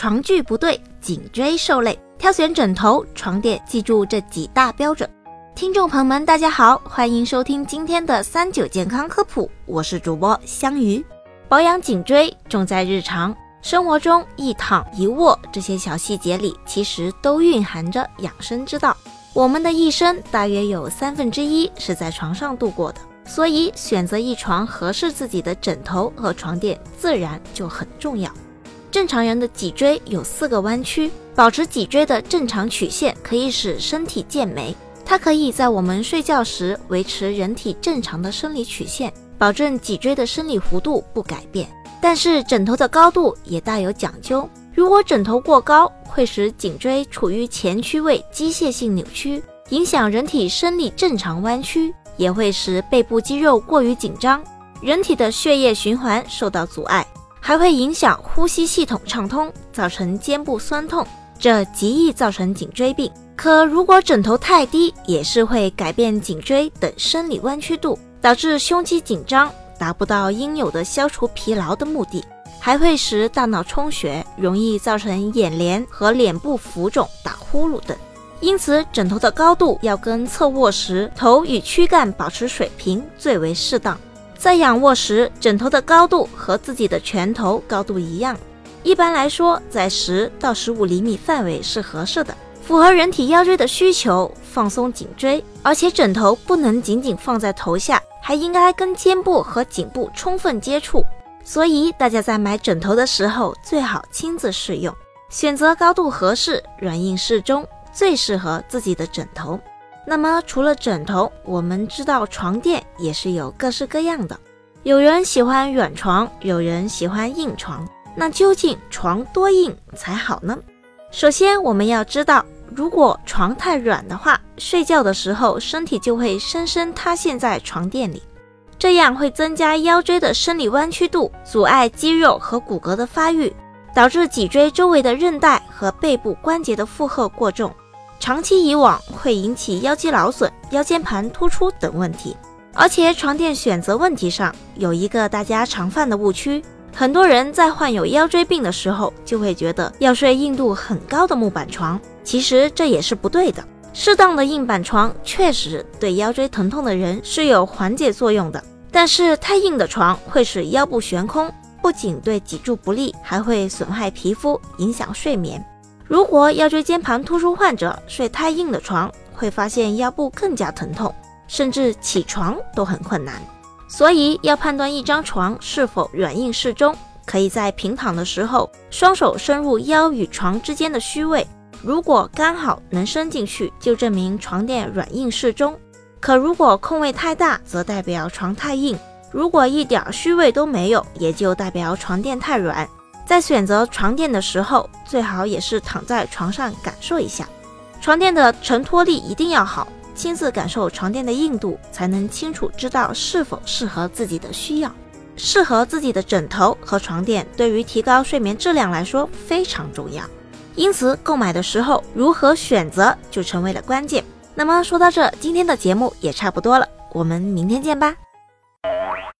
床具不对，颈椎受累。挑选枕头、床垫，记住这几大标准。听众朋友们，大家好，欢迎收听今天的三九健康科普，我是主播香鱼。保养颈椎重在日常生活中，一躺一卧这些小细节里，其实都蕴含着养生之道。我们的一生大约有三分之一是在床上度过的，所以选择一床合适自己的枕头和床垫，自然就很重要。正常人的脊椎有四个弯曲，保持脊椎的正常曲线可以使身体健美。它可以在我们睡觉时维持人体正常的生理曲线，保证脊椎的生理弧度不改变。但是枕头的高度也大有讲究，如果枕头过高，会使颈椎处于前屈位机械性扭曲，影响人体生理正常弯曲，也会使背部肌肉过于紧张，人体的血液循环受到阻碍。还会影响呼吸系统畅通，造成肩部酸痛，这极易造成颈椎病。可如果枕头太低，也是会改变颈椎等生理弯曲度，导致胸肌紧张，达不到应有的消除疲劳的目的，还会使大脑充血，容易造成眼帘和脸部浮肿、打呼噜等。因此，枕头的高度要跟侧卧时头与躯干保持水平最为适当。在仰卧时，枕头的高度和自己的拳头高度一样。一般来说，在十到十五厘米范围是合适的，符合人体腰椎的需求，放松颈椎。而且枕头不能仅仅放在头下，还应该跟肩部和颈部充分接触。所以大家在买枕头的时候，最好亲自试用，选择高度合适、软硬适中、最适合自己的枕头。那么除了枕头，我们知道床垫也是有各式各样的。有人喜欢软床，有人喜欢硬床。那究竟床多硬才好呢？首先我们要知道，如果床太软的话，睡觉的时候身体就会深深塌陷在床垫里，这样会增加腰椎的生理弯曲度，阻碍肌肉和骨骼的发育，导致脊椎周围的韧带和背部关节的负荷过重。长期以往会引起腰肌劳损、腰间盘突出等问题，而且床垫选择问题上有一个大家常犯的误区，很多人在患有腰椎病的时候就会觉得要睡硬度很高的木板床，其实这也是不对的。适当的硬板床确实对腰椎疼痛的人是有缓解作用的，但是太硬的床会使腰部悬空，不仅对脊柱不利，还会损害皮肤，影响睡眠。如果腰椎间盘突出患者睡太硬的床，会发现腰部更加疼痛，甚至起床都很困难。所以要判断一张床是否软硬适中，可以在平躺的时候，双手伸入腰与床之间的虚位，如果刚好能伸进去，就证明床垫软硬适中。可如果空位太大，则代表床太硬；如果一点虚位都没有，也就代表床垫太软。在选择床垫的时候，最好也是躺在床上感受一下，床垫的承托力一定要好，亲自感受床垫的硬度，才能清楚知道是否适合自己的需要。适合自己的枕头和床垫，对于提高睡眠质量来说非常重要。因此，购买的时候如何选择就成为了关键。那么说到这，今天的节目也差不多了，我们明天见吧。